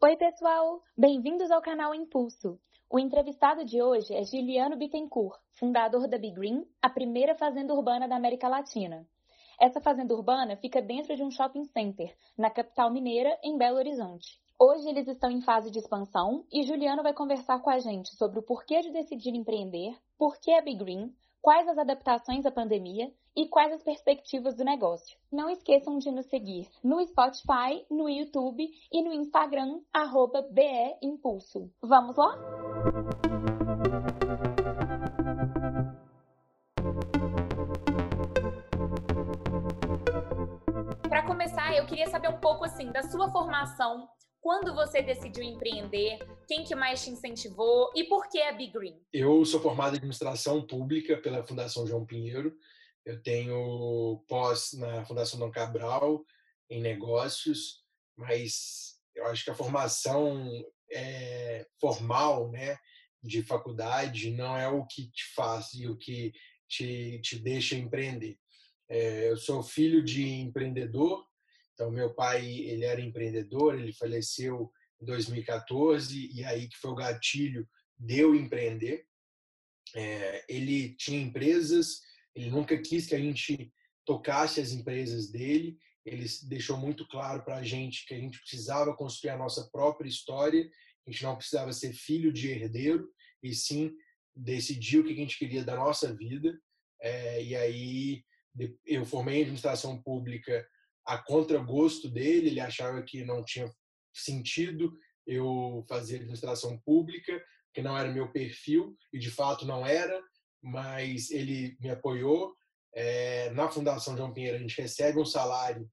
Oi, pessoal! Bem-vindos ao canal Impulso. O entrevistado de hoje é Juliano Bittencourt, fundador da Be Green, a primeira fazenda urbana da América Latina. Essa fazenda urbana fica dentro de um shopping center, na capital mineira, em Belo Horizonte. Hoje eles estão em fase de expansão e Juliano vai conversar com a gente sobre o porquê de decidir empreender, por que a Be Green, quais as adaptações à pandemia e quais as perspectivas do negócio. Não esqueçam de nos seguir no Spotify, no YouTube e no Instagram, arroba BE Impulso. Vamos lá? Para começar, eu queria saber um pouco assim da sua formação quando você decidiu empreender? Quem que mais te incentivou? E por que a Big Green? Eu sou formado em administração pública pela Fundação João Pinheiro. Eu tenho pós na Fundação Dom Cabral em negócios, mas eu acho que a formação é, formal, né, de faculdade não é o que te faz e o que te, te deixa empreender. É, eu sou filho de empreendedor, então, meu pai, ele era empreendedor, ele faleceu em 2014, e aí que foi o gatilho de eu empreender. É, ele tinha empresas, ele nunca quis que a gente tocasse as empresas dele, ele deixou muito claro para a gente que a gente precisava construir a nossa própria história, a gente não precisava ser filho de herdeiro, e sim decidir o que a gente queria da nossa vida. É, e aí eu formei administração pública a contragosto dele, ele achava que não tinha sentido eu fazer administração pública, que não era meu perfil, e de fato não era, mas ele me apoiou. É, na Fundação João Pinheiro, a gente recebe um salário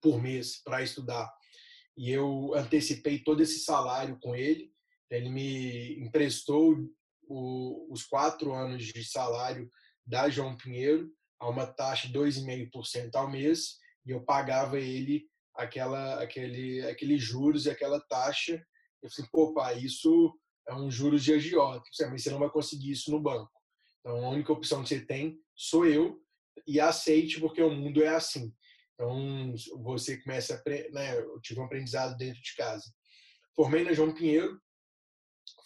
por mês para estudar, e eu antecipei todo esse salário com ele. Ele me emprestou o, os quatro anos de salário da João Pinheiro a uma taxa de 2,5% ao mês, e eu pagava ele aquela aquele aquele juros e aquela taxa. Eu falei, pô, pai, isso é um juros de agiota, mas você não vai conseguir isso no banco. Então, a única opção que você tem sou eu e aceite porque o mundo é assim. Então, você começa a, né, eu tive um aprendizado dentro de casa. Formei na João Pinheiro,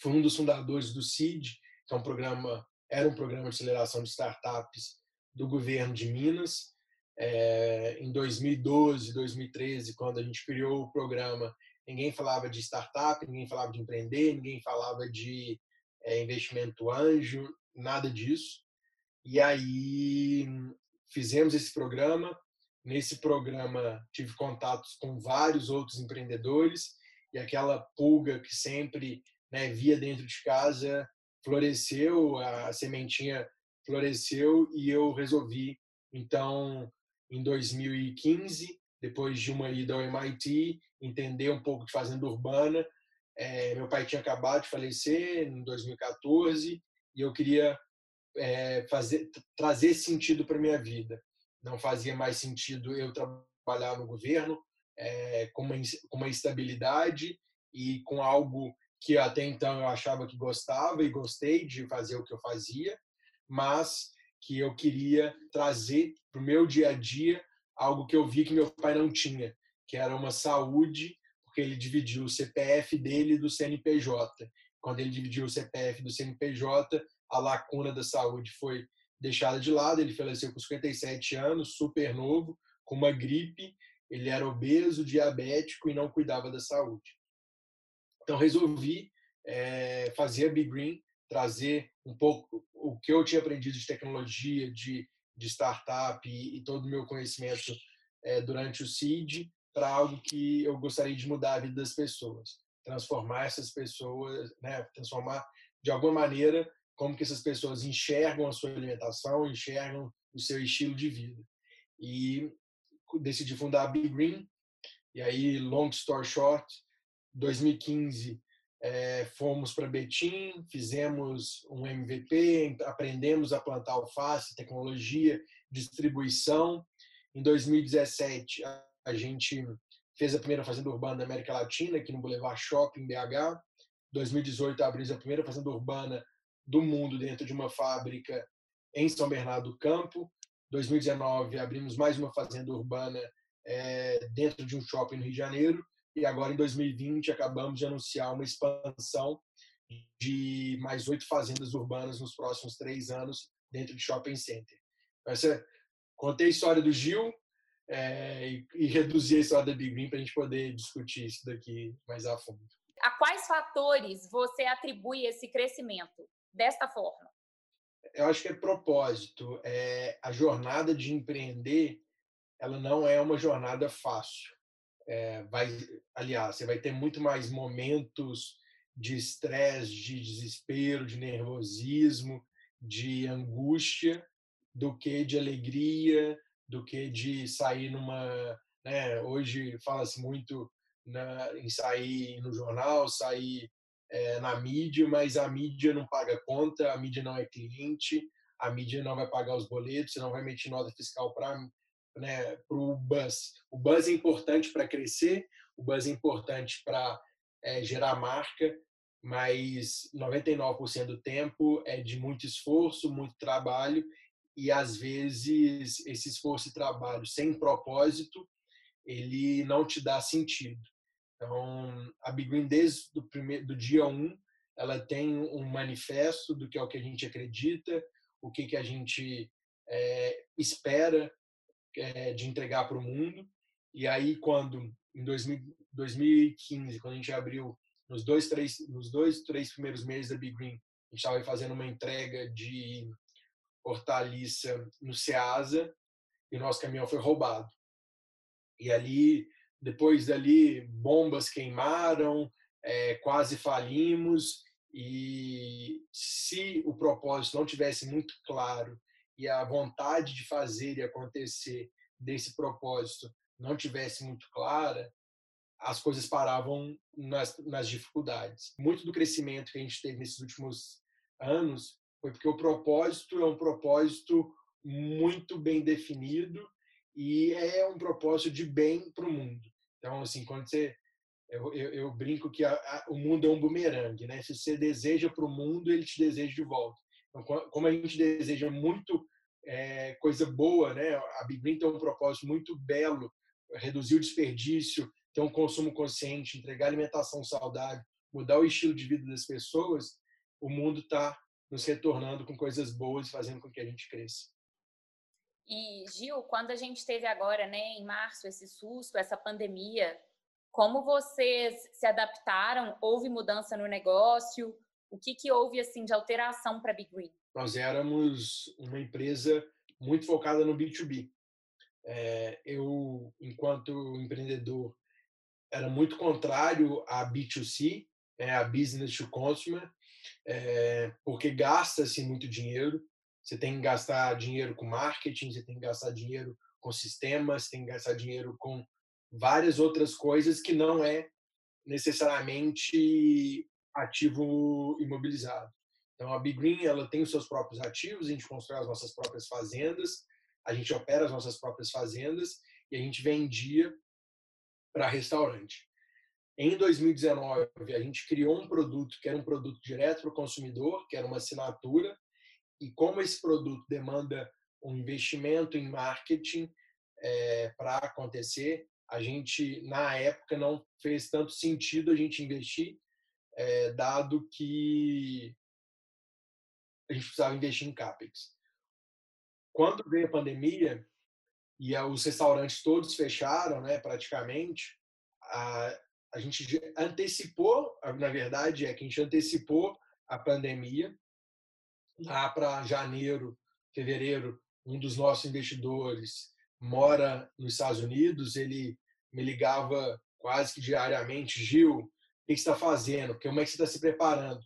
fui um dos fundadores do CID, que é um programa, era um programa de aceleração de startups do governo de Minas. É, em 2012, 2013, quando a gente criou o programa, ninguém falava de startup, ninguém falava de empreender, ninguém falava de é, investimento anjo, nada disso. E aí fizemos esse programa. Nesse programa tive contatos com vários outros empreendedores e aquela pulga que sempre né, via dentro de casa floresceu, a sementinha floresceu e eu resolvi então em 2015, depois de uma ida ao MIT, entender um pouco de fazenda urbana. É, meu pai tinha acabado de falecer em 2014 e eu queria é, fazer, trazer sentido para minha vida. Não fazia mais sentido eu trabalhar no governo é, com, uma, com uma estabilidade e com algo que até então eu achava que gostava e gostei de fazer o que eu fazia, mas que eu queria trazer para o meu dia a dia algo que eu vi que meu pai não tinha, que era uma saúde, porque ele dividiu o CPF dele do CNPJ. Quando ele dividiu o CPF do CNPJ, a lacuna da saúde foi deixada de lado. Ele faleceu com 57 anos, super novo, com uma gripe. Ele era obeso, diabético e não cuidava da saúde. Então resolvi é, fazer a Big Green, trazer um pouco o que eu tinha aprendido de tecnologia, de, de startup e, e todo o meu conhecimento é, durante o CID para algo que eu gostaria de mudar a vida das pessoas, transformar essas pessoas, né, transformar de alguma maneira como que essas pessoas enxergam a sua alimentação, enxergam o seu estilo de vida. E decidi fundar a Big Green. E aí, long story short, 2015 é, fomos para Betim, fizemos um MVP, aprendemos a plantar alface, tecnologia, distribuição. Em 2017, a gente fez a primeira fazenda urbana da América Latina, aqui no Boulevard Shopping, BH. 2018, abrimos a primeira fazenda urbana do mundo dentro de uma fábrica em São Bernardo do Campo. 2019, abrimos mais uma fazenda urbana é, dentro de um shopping no Rio de Janeiro. e agora em 2020 acabamos de anunciar uma expansão de mais oito fazendas urbanas nos próximos três anos dentro de shopping center. Essa, contei a história do Gil é, e, e reduzir a história da Big Green para a gente poder discutir isso daqui mais a fundo. A quais fatores você atribui esse crescimento desta forma? Eu acho que é propósito. É, a jornada de empreender, ela não é uma jornada fácil. É, vai, aliás, você vai ter muito mais momentos de estresse, de desespero, de nervosismo, de angústia, do que de alegria, do que de sair numa. Né, hoje fala-se muito na, em sair no jornal, sair é, na mídia, mas a mídia não paga conta, a mídia não é cliente, a mídia não vai pagar os boletos, não vai emitir nota fiscal para né, o buzz. O buzz é importante para crescer, o buzz é importante para é, gerar marca, mas 99% do tempo é de muito esforço, muito trabalho e às vezes esse esforço e trabalho sem propósito ele não te dá sentido. Então, a Big Green desde do primeiro do dia 1, um, ela tem um manifesto do que é o que a gente acredita, o que que a gente é, espera é, de entregar para o mundo. E aí quando em 2000, 2015, quando a gente abriu nos dois, três, nos dois, três primeiros meses da Big Green, a gente estava fazendo uma entrega de hortaliça no Ceasa e o nosso caminhão foi roubado. E ali, depois dali, bombas queimaram, é, quase falimos. E se o propósito não tivesse muito claro e a vontade de fazer e acontecer desse propósito não tivesse muito clara, as coisas paravam nas, nas dificuldades. Muito do crescimento que a gente teve nesses últimos anos foi porque o propósito é um propósito muito bem definido e é um propósito de bem para o mundo. Então, assim, quando você eu, eu, eu brinco que a, a, o mundo é um bumerangue, né? Se você deseja para o mundo, ele te deseja de volta. Então, como a gente deseja muito é, coisa boa, né? A Big tem um propósito muito belo, reduzir o desperdício, ter um consumo consciente, entregar alimentação saudável, mudar o estilo de vida das pessoas, o mundo está nos retornando com coisas boas, fazendo com que a gente cresça. E Gil, quando a gente teve agora, né, em março, esse susto, essa pandemia, como vocês se adaptaram? Houve mudança no negócio? O que, que houve assim de alteração para a Big Green? Nós éramos uma empresa muito focada no B2B. É, eu, enquanto empreendedor, era muito contrário a B2C, é, a Business to Consumer, é, porque gasta-se muito dinheiro. Você tem que gastar dinheiro com marketing, você tem que gastar dinheiro com sistemas, você tem que gastar dinheiro com várias outras coisas que não é necessariamente ativo imobilizado. Então a Big Green ela tem os seus próprios ativos, a gente constrói as nossas próprias fazendas, a gente opera as nossas próprias fazendas e a gente vendia para restaurante. Em 2019, a gente criou um produto que era um produto direto para o consumidor, que era uma assinatura, e como esse produto demanda um investimento em marketing é, para acontecer, a gente, na época, não fez tanto sentido a gente investir, é, dado que a gente precisava investir em CAPEX. Quando veio a pandemia, e os restaurantes todos fecharam, né, praticamente, a, a gente antecipou, na verdade é que a gente antecipou a pandemia, lá para janeiro, fevereiro, um dos nossos investidores mora nos Estados Unidos, ele me ligava quase que diariamente, Gil, o que está fazendo? Como é que você está se preparando?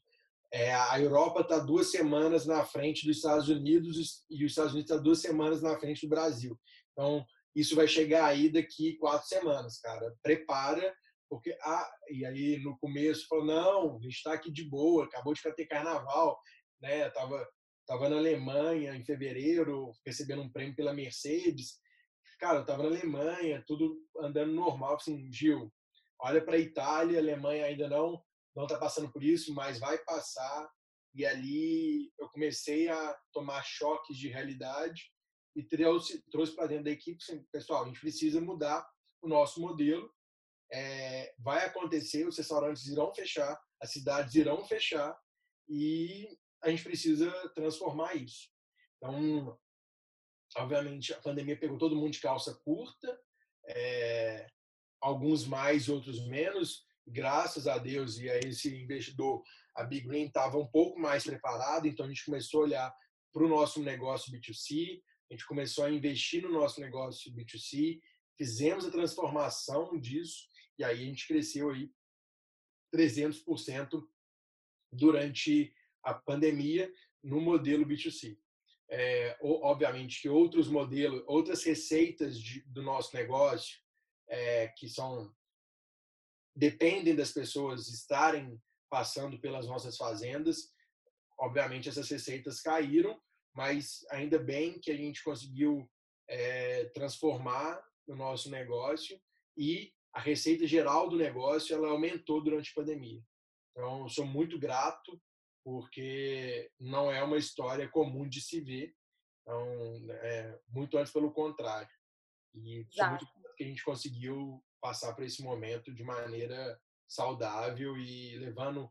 É, a Europa está duas semanas na frente dos Estados Unidos e os Estados Unidos está duas semanas na frente do Brasil. Então, isso vai chegar aí daqui quatro semanas, cara. Prepara, porque ah, e aí no começo falou não, a gente está aqui de boa, acabou de ter carnaval, né? Tava tava na Alemanha em fevereiro recebendo um prêmio pela Mercedes, cara, eu tava na Alemanha, tudo andando normal, assim, Gil, olha para Itália, Alemanha ainda não não está passando por isso, mas vai passar. E ali eu comecei a tomar choques de realidade e trouxe, trouxe para dentro da equipe, assim, pessoal, a gente precisa mudar o nosso modelo é, vai acontecer, os restaurantes irão fechar, as cidades irão fechar e a gente precisa transformar isso. Então, obviamente, a pandemia pegou todo mundo de calça curta, é, alguns mais, outros menos. Graças a Deus e a esse investidor, a Big Green estava um pouco mais preparada, então a gente começou a olhar para o nosso negócio B2C, a gente começou a investir no nosso negócio B2C, fizemos a transformação disso e aí a gente cresceu aí 300% durante a pandemia no modelo B2C. É, obviamente que outros modelos, outras receitas de, do nosso negócio é, que são dependem das pessoas estarem passando pelas nossas fazendas, obviamente essas receitas caíram, mas ainda bem que a gente conseguiu é, transformar o nosso negócio e a receita geral do negócio ela aumentou durante a pandemia. Então, sou muito grato porque não é uma história comum de se ver. Então, é, muito antes pelo contrário. E sou muito grato que a gente conseguiu passar por esse momento de maneira saudável e levando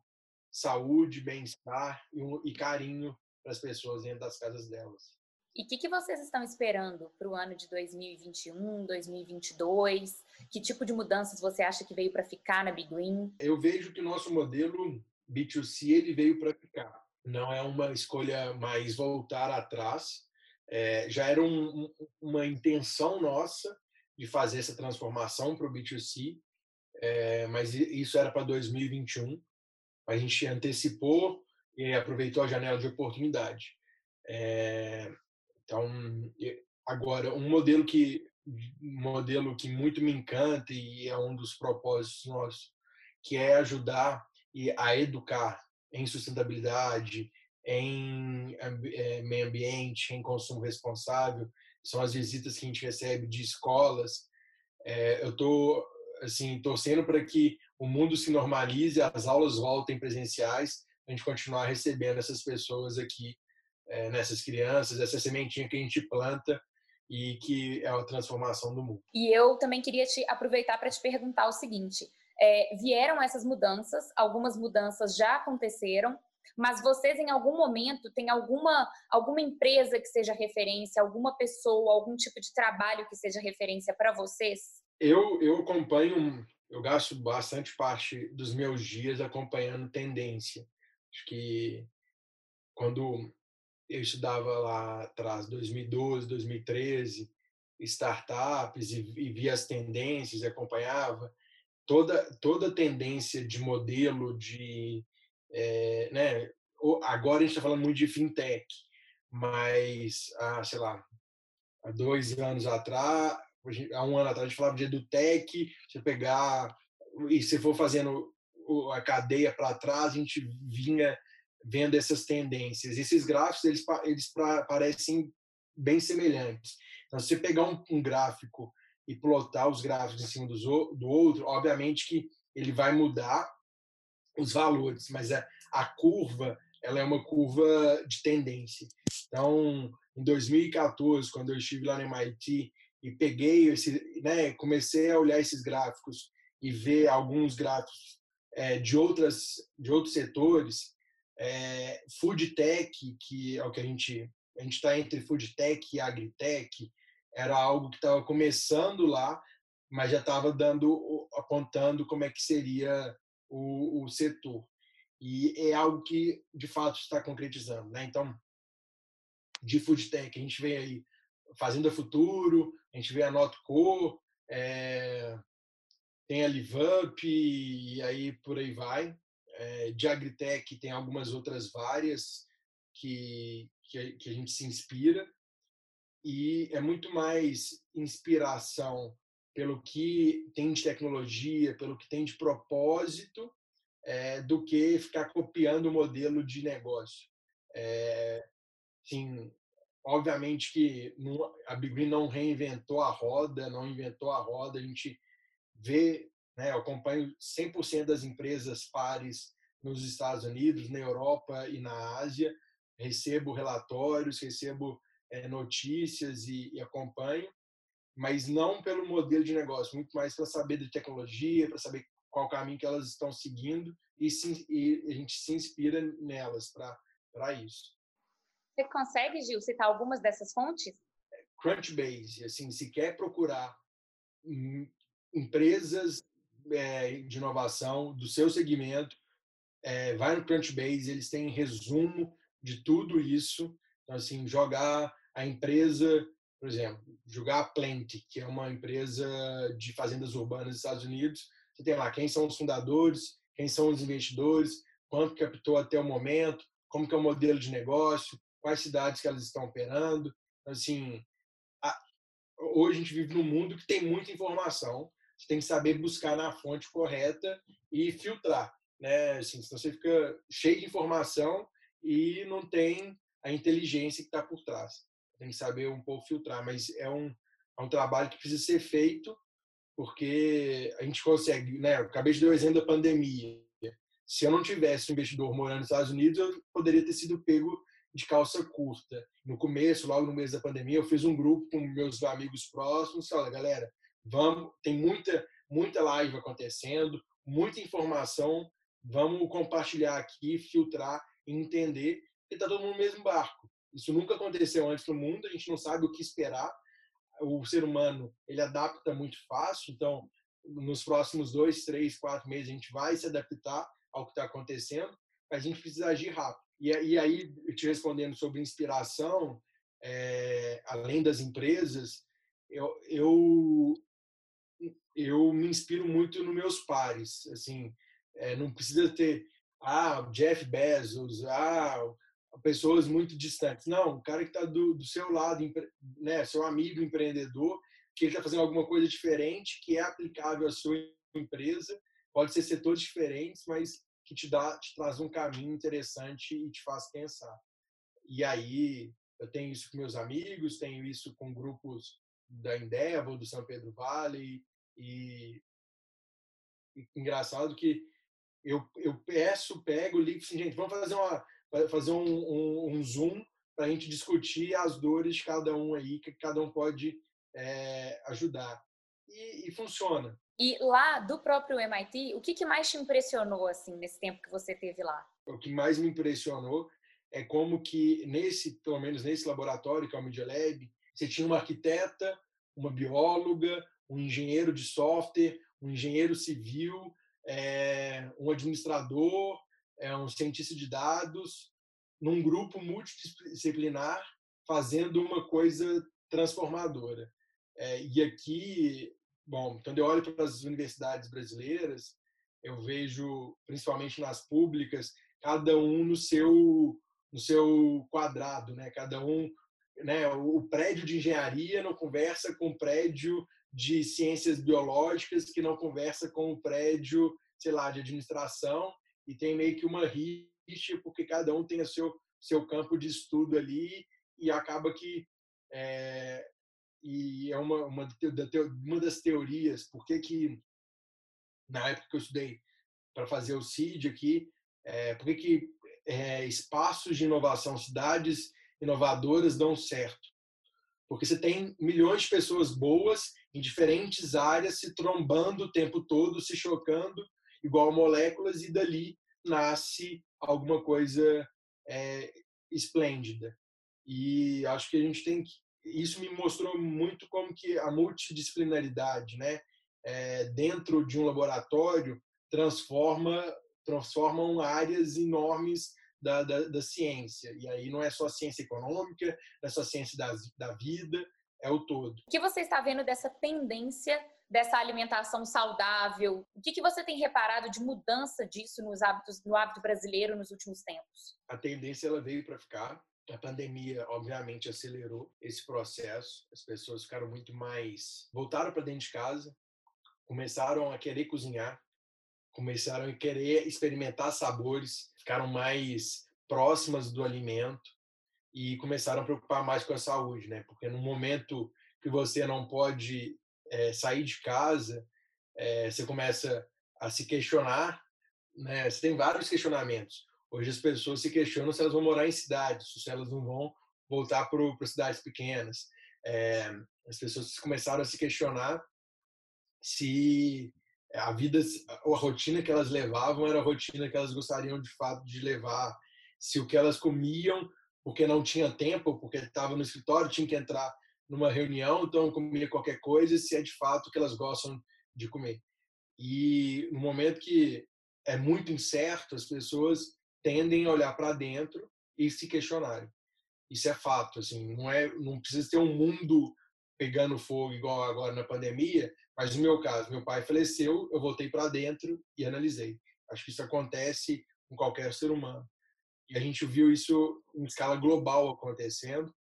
saúde, bem-estar e, e carinho para as pessoas dentro das casas delas. E o que, que, vocês estão esperando para o ano de 2021, 2022? Que tipo de mudanças você acha que veio para ficar na Big Green? Eu vejo que o nosso modelo B2C ele veio para ficar. Não é uma escolha mais voltar atrás. É, já era um, uma intenção nossa de fazer essa transformação para o B2C, é, mas isso era para 2021. A gente antecipou e aproveitou a janela de oportunidade. É, então, agora, um modelo que modelo que muito me encanta e é um dos propósitos nossos, que é ajudar e a educar em sustentabilidade, em é, meio ambiente, em consumo responsável. São as visitas que a gente recebe de escolas. É, eu estou assim torcendo para que o mundo se normalize, as aulas voltem presenciais, a gente continuar recebendo essas pessoas aqui é, nessas crianças, essa sementinha que a gente planta e que é a transformação do mundo. E eu também queria te aproveitar para te perguntar o seguinte: é, vieram essas mudanças, algumas mudanças já aconteceram, mas vocês em algum momento têm alguma alguma empresa que seja referência, alguma pessoa, algum tipo de trabalho que seja referência para vocês? Eu eu acompanho, eu gasto bastante parte dos meus dias acompanhando tendência. Acho que quando eu estudava lá atrás, 2012, 2013, startups e, e via as tendências, acompanhava toda toda tendência de modelo de, é, né? Agora a gente está falando muito de fintech, mas há, sei lá, há dois anos atrás, há um ano atrás a gente falava de edutech, você pegar e se for fazendo a cadeia para trás, a gente vinha vendo essas tendências. Esses gráficos eles, eles parecem bem semelhantes. Então, se você pegar um, um, gráfico e plotar os gráficos em cima do, outro, obviamente que ele vai mudar os valores, mas a, a curva ela é uma curva de tendência. Então, em 2014, quando eu estive lá no MIT e peguei esse, né, comecei a olhar esses gráficos e ver alguns gráficos é, de outras de outros setores, é, food tech, que é o que a gente a gente está entre food tech e agritech, era algo que estava começando lá, mas já estava dando apontando como é que seria o, o, setor. E é algo que de fato está concretizando, né? Então, de food tech, a gente vê aí Fazenda Futuro, a gente vê a Notco, é, tem a LiveUp e aí por aí vai é, de agritech tem algumas outras várias que, que, que a gente se inspira e é muito mais inspiração pelo que tem de tecnologia, pelo que tem de propósito, é, do que ficar copiando o modelo de negócio. É, obviamente que a Big Green não reinventou a roda, não inventou a roda, a gente vê né? Eu acompanho 100% das empresas pares nos Estados Unidos, na Europa e na Ásia. Recebo relatórios, recebo é, notícias e, e acompanho. mas não pelo modelo de negócio, muito mais para saber de tecnologia, para saber qual caminho que elas estão seguindo e, se, e a gente se inspira nelas para isso. Você consegue, Gil, citar algumas dessas fontes? Crunchbase, assim, se quer procurar empresas é, de inovação do seu segmento, é, vai no Crunchbase, eles têm resumo de tudo isso. Então, assim, jogar a empresa, por exemplo, jogar a Plant, que é uma empresa de fazendas urbanas dos Estados Unidos, você tem lá quem são os fundadores, quem são os investidores, quanto captou até o momento, como que é o modelo de negócio, quais cidades que elas estão operando. Então, assim, a, hoje a gente vive num mundo que tem muita informação, você tem que saber buscar na fonte correta e filtrar, né? Assim, senão você fica cheio de informação e não tem a inteligência que está por trás. Tem que saber um pouco filtrar, mas é um, é um trabalho que precisa ser feito porque a gente consegue, né? Eu acabei de dar o exemplo da pandemia. Se eu não tivesse um investidor morando nos Estados Unidos, eu poderia ter sido pego de calça curta. No começo, logo no mês da pandemia, eu fiz um grupo com meus amigos próximos, olha, galera, vamos, tem muita muita live acontecendo, muita informação, vamos compartilhar aqui, filtrar e entender que está todo mundo no mesmo barco. Isso nunca aconteceu antes no mundo, a gente não sabe o que esperar, o ser humano ele adapta muito fácil, então nos próximos dois, três, quatro meses a gente vai se adaptar ao que está acontecendo, mas a gente precisa agir rápido. E, e aí, te respondendo sobre inspiração, é, além das empresas, eu, eu, eu me inspiro muito nos meus pares. Assim, é, não precisa ter ah, Jeff Bezos, ah, pessoas muito distantes. Não, o cara que está do, do, seu lado, né, seu amigo empreendedor, que está fazendo alguma coisa diferente, que é aplicável à sua empresa. Pode ser setores diferentes, mas que te dá, te traz um caminho interessante e te faz pensar. E aí eu tenho isso com meus amigos, tenho isso com grupos da Endeavor, do São Pedro Vale e, engraçado que eu, eu peço, pego, ligo assim, gente, vamos fazer uma fazer um, um, um zoom para a gente discutir as dores de cada um aí, que cada um pode é, ajudar. E, e, funciona. E lá do próprio MIT, o que, que mais te impressionou assim nesse tempo que você teve lá? O que mais me impressionou é como que nesse, pelo menos nesse laboratório que é o Media Lab, você tinha uma arquiteta, uma bióloga, um engenheiro de software, um engenheiro civil, é, um administrador, é um cientista de dados num grupo multidisciplinar fazendo uma coisa transformadora. É, e aqui, bom, quando eu olho para as universidades brasileiras, eu vejo, principalmente nas públicas, cada um no seu no seu quadrado, né? Cada um, né? O prédio de engenharia não conversa com o prédio de ciências biológicas, que não conversa com o prédio, sei lá, de administração, e tem meio que uma rixa, porque cada um tem o seu, seu campo de estudo ali e acaba que é, e é uma, uma, uma das teorias, porque que na época que eu estudei para fazer o CID aqui, é, por que é, espaços de inovação, cidades inovadoras dão certo? Porque você tem milhões de pessoas boas em diferentes áreas se trombando o tempo todo, se chocando igual moléculas, e dali nasce alguma coisa é, esplêndida. E acho que a gente tem que. Isso me mostrou muito como que a multidisciplinaridade, né, é, dentro de um laboratório, transforma transformam áreas enormes da, da, da, ciência. E aí não é só ciência econômica, não é só ciência da, da vida, é o todo. O que você está vendo dessa tendência dessa alimentação saudável? O que, que você tem reparado de mudança disso nos hábitos, no hábito brasileiro nos últimos tempos? A tendência ela veio para ficar. A pandemia, obviamente, acelerou esse processo. As pessoas ficaram muito mais. voltaram para dentro de casa, começaram a querer cozinhar, começaram a querer experimentar sabores, ficaram mais próximas do alimento e começaram a preocupar mais com a saúde, né? Porque no momento que você não pode é, sair de casa, é, você começa a se questionar, né? Você tem vários questionamentos. Hoje as pessoas se questionam se elas vão morar em cidades, se elas não vão voltar para cidades pequenas. É, As pessoas começaram a se questionar se a vida, a rotina que elas levavam era a rotina que elas gostariam de fato de levar, se o que elas comiam, porque não tinha tempo, porque estava no escritório, tinha que entrar numa reunião, então comia qualquer coisa, se é de fato que elas gostam de comer. E no momento que é muito incerto, as pessoas tendem a olhar para dentro e se questionarem. Isso é fato, assim, não é, não precisa ter um mundo pegando fogo igual agora na pandemia, mas no meu caso, meu pai faleceu, eu voltei para dentro e analisei. Acho que isso acontece com qualquer ser humano. E a gente viu isso em escala global acontecendo.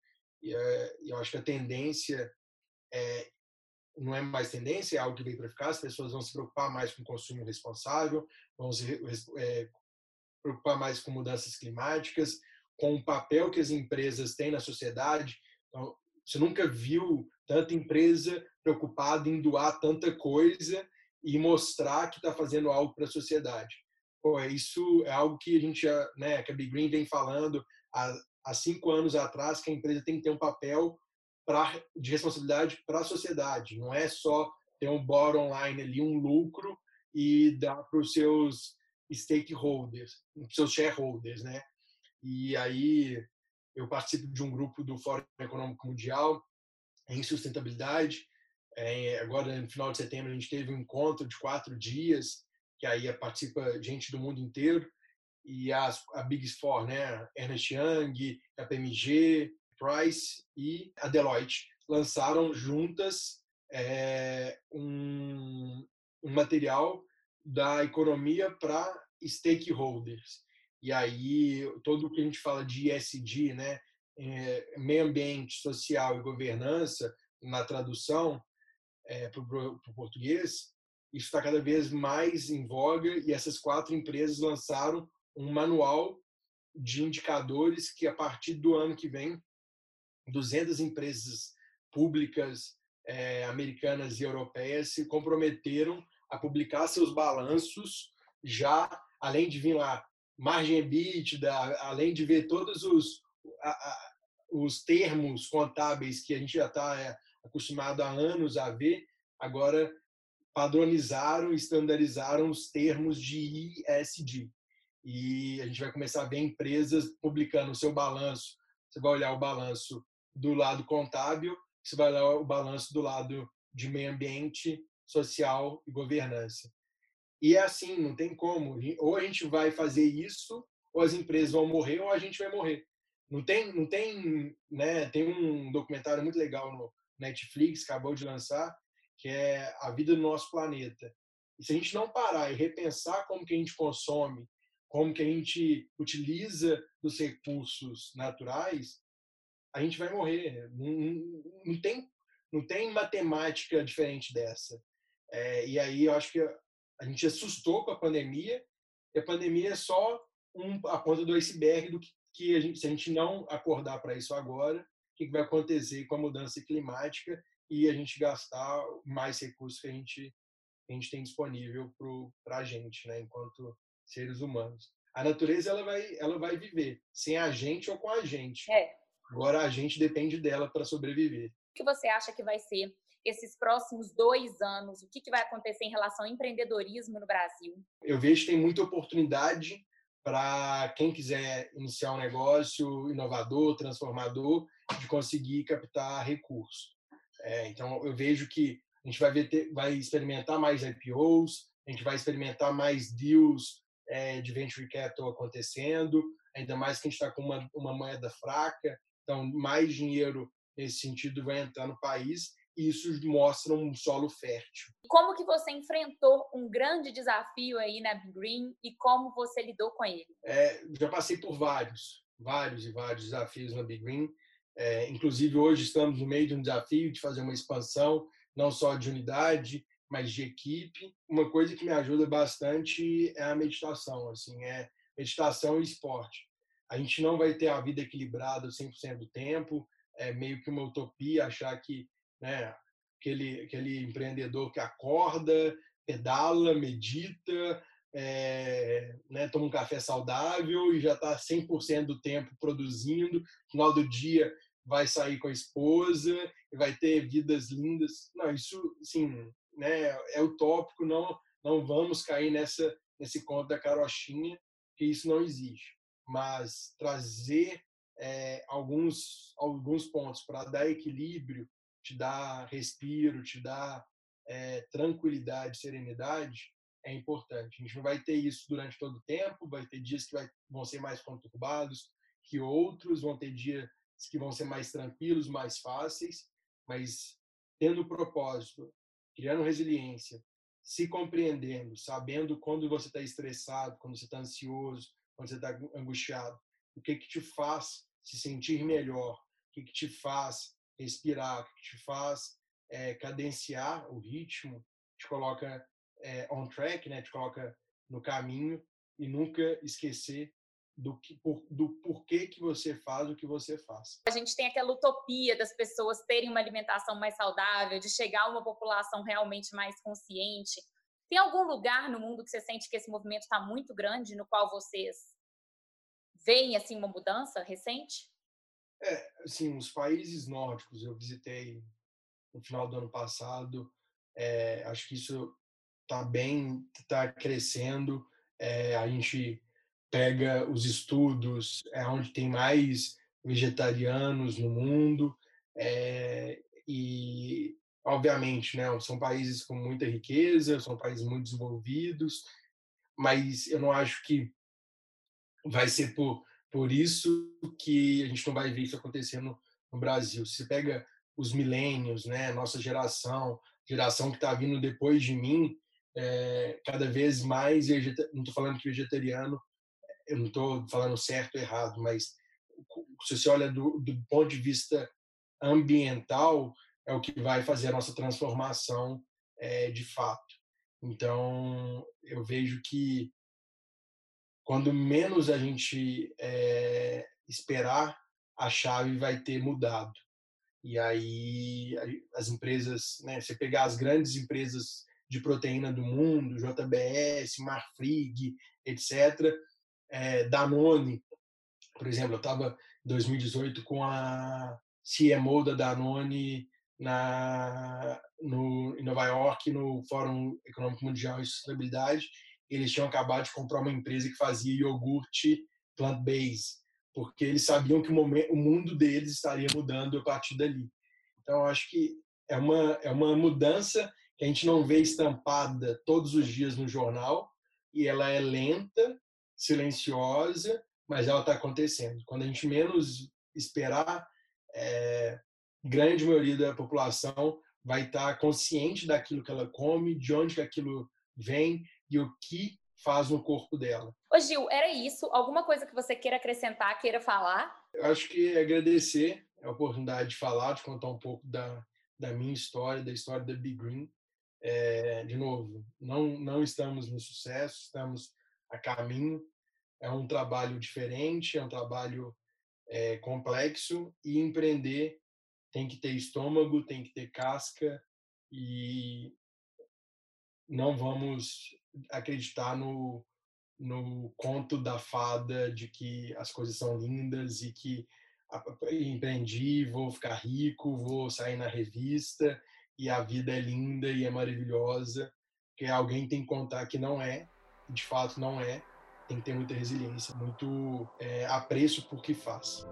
E é, eu acho que a tendência é, não é mais tendência, é algo que veio para ficar. As pessoas vão se preocupar mais com consumo responsável, vão se é, preocupar mais com mudanças climáticas, com o papel que as empresas têm na sociedade. Então, você nunca viu tanta empresa preocupada em doar tanta coisa e mostrar que está fazendo algo para a sociedade. Pô, isso é algo que a gente, né, que a Big Green vem falando há, há cinco anos atrás, que a empresa tem que ter um papel pra, de responsabilidade para a sociedade. Não é só ter um bottom line ali, um lucro e dar para os seus stakeholders, seus shareholders, né? E aí eu participo de um grupo do Fórum Econômico Mundial em sustentabilidade. É, agora, no final de setembro, a gente teve um encontro de quatro dias, que aí participa gente do mundo inteiro, e as, a Big Four, né? Ernest Young, KPMG, Price e a Deloitte lançaram juntas é, um, um material da economia para stakeholders. E aí, todo o que a gente fala de ESG, né, é, meio ambiente, social e governança, na tradução é, para o português, isso está cada vez mais em voga e essas quatro empresas lançaram um manual de indicadores que, a partir do ano que vem, 200 empresas públicas é, americanas e europeias se comprometeram a publicar seus balanços já, além de vir lá margem EBITDA, além de ver todos os, a, a, os termos contábeis que a gente já está é, acostumado há anos a ver, agora padronizaram, estandarizaram os termos de ESG. E a gente vai começar a ver empresas publicando o seu balanço. Você vai olhar o balanço do lado contábil, você vai olhar o balanço do lado de meio ambiente, social e governança. E é assim, não tem como. Ou a gente vai fazer isso, ou as empresas vão morrer, ou a gente vai morrer. Não tem, não tem, né? Tem um documentário muito legal no Netflix, acabou de lançar, que é a vida do nosso planeta. E se a gente não parar e repensar como que a gente consome, como que a gente utiliza os recursos naturais, a gente vai morrer. Não, não, não tem, não tem matemática diferente dessa. É, e aí eu acho que a gente assustou com a pandemia, e a pandemia é só um, a ponta do iceberg do que, que a gente, se a gente não acordar para isso agora, o que vai acontecer com a mudança climática e a gente gastar mais recursos que a gente, a gente tem disponível para a gente, né, enquanto seres humanos. A natureza ela vai, ela vai viver, sem a gente ou com a gente. É. Agora a gente depende dela para sobreviver. O que você acha que vai ser esses próximos dois anos? O que, que vai acontecer em relação ao empreendedorismo no Brasil? Eu vejo que tem muita oportunidade para quem quiser iniciar um negócio inovador, transformador, de conseguir captar recursos. É, então, eu vejo que a gente vai, ver, vai experimentar mais IPOs, a gente vai experimentar mais deals é, de venture capital acontecendo, ainda mais que a gente está com uma, uma moeda fraca, então mais dinheiro nesse sentido vai entrar no país e isso mostra um solo fértil. Como que você enfrentou um grande desafio aí na Big Green e como você lidou com ele? É, já passei por vários, vários e vários desafios na Big Green. É, inclusive hoje estamos no meio de um desafio de fazer uma expansão, não só de unidade, mas de equipe. Uma coisa que me ajuda bastante é a meditação, assim, é meditação e esporte. A gente não vai ter a vida equilibrada 100% do tempo, é meio que uma utopia achar que né? Aquele, aquele empreendedor que acorda, pedala, medita, é, né, toma um café saudável e já está 100% do tempo produzindo. No final do dia, vai sair com a esposa e vai ter vidas lindas. Não, isso, sim, né, é utópico, não, não vamos cair nessa, nesse conto da carochinha, que isso não existe. Mas trazer é, alguns, alguns pontos para dar equilíbrio, te dar respiro, te dar é, tranquilidade, serenidade, é importante. A gente não vai ter isso durante todo o tempo, vai ter dias que vai, vão ser mais conturbados que outros, vão ter dias que vão ser mais tranquilos, mais fáceis, mas tendo propósito, criando resiliência, se compreendendo, sabendo quando você está estressado, quando você está ansioso, quando você está angustiado, o que que te faz se sentir melhor, o que que te faz respirar, que te faz é, cadenciar o ritmo, te coloca é, on track, né? Te coloca no caminho e nunca esquecer do, que, por, do porquê que você faz o que você faz. A gente tem aquela utopia das pessoas terem uma alimentação mais saudável, de chegar a uma população realmente mais consciente. Tem algum lugar no mundo que você sente que esse movimento está muito grande, no qual vocês veem assim uma mudança recente? É, assim, os países nórdicos eu visitei no final do ano passado. É, acho que isso está bem, está crescendo. É, a gente pega os estudos, é onde tem mais vegetarianos no mundo é, e obviamente, né, são países com muita riqueza, são países muito desenvolvidos, mas eu não acho que vai ser por por isso que a gente não vai ver isso acontecendo no Brasil. Se pega os milênios, né, nossa geração, geração que está vindo depois de mim, é, cada vez mais, não estou falando que vegetariano, eu não estou falando certo ou errado, mas se você olha do, do ponto de vista ambiental, é o que vai fazer a nossa transformação é, de fato. Então, eu vejo que quando menos a gente é, esperar, a chave vai ter mudado. E aí as empresas, né, você pegar as grandes empresas de proteína do mundo, JBS, Marfrig, etc., é, Danone, por exemplo, eu estava em 2018 com a CMO da Danone na, no, em Nova York, no Fórum Econômico Mundial e Sustentabilidade, eles tinham acabado de comprar uma empresa que fazia iogurte plant-based, porque eles sabiam que o, momento, o mundo deles estaria mudando a partir dali. Então, acho que é uma, é uma mudança que a gente não vê estampada todos os dias no jornal, e ela é lenta, silenciosa, mas ela está acontecendo. Quando a gente menos esperar, é, grande maioria da população vai estar tá consciente daquilo que ela come, de onde que aquilo vem e o que faz no corpo dela. Ô Gil, era isso? Alguma coisa que você queira acrescentar, queira falar? Eu acho que agradecer a oportunidade de falar, de contar um pouco da, da minha história, da história da Big Green. É, de novo, não, não estamos no sucesso, estamos a caminho. É um trabalho diferente, é um trabalho é, complexo e empreender tem que ter estômago, tem que ter casca e não vamos acreditar no, no conto da fada de que as coisas são lindas e que empreendi, vou ficar rico, vou sair na revista e a vida é linda e é maravilhosa, que alguém tem que contar que não é, de fato não é, tem que ter muita resiliência, muito é, apreço por que faz.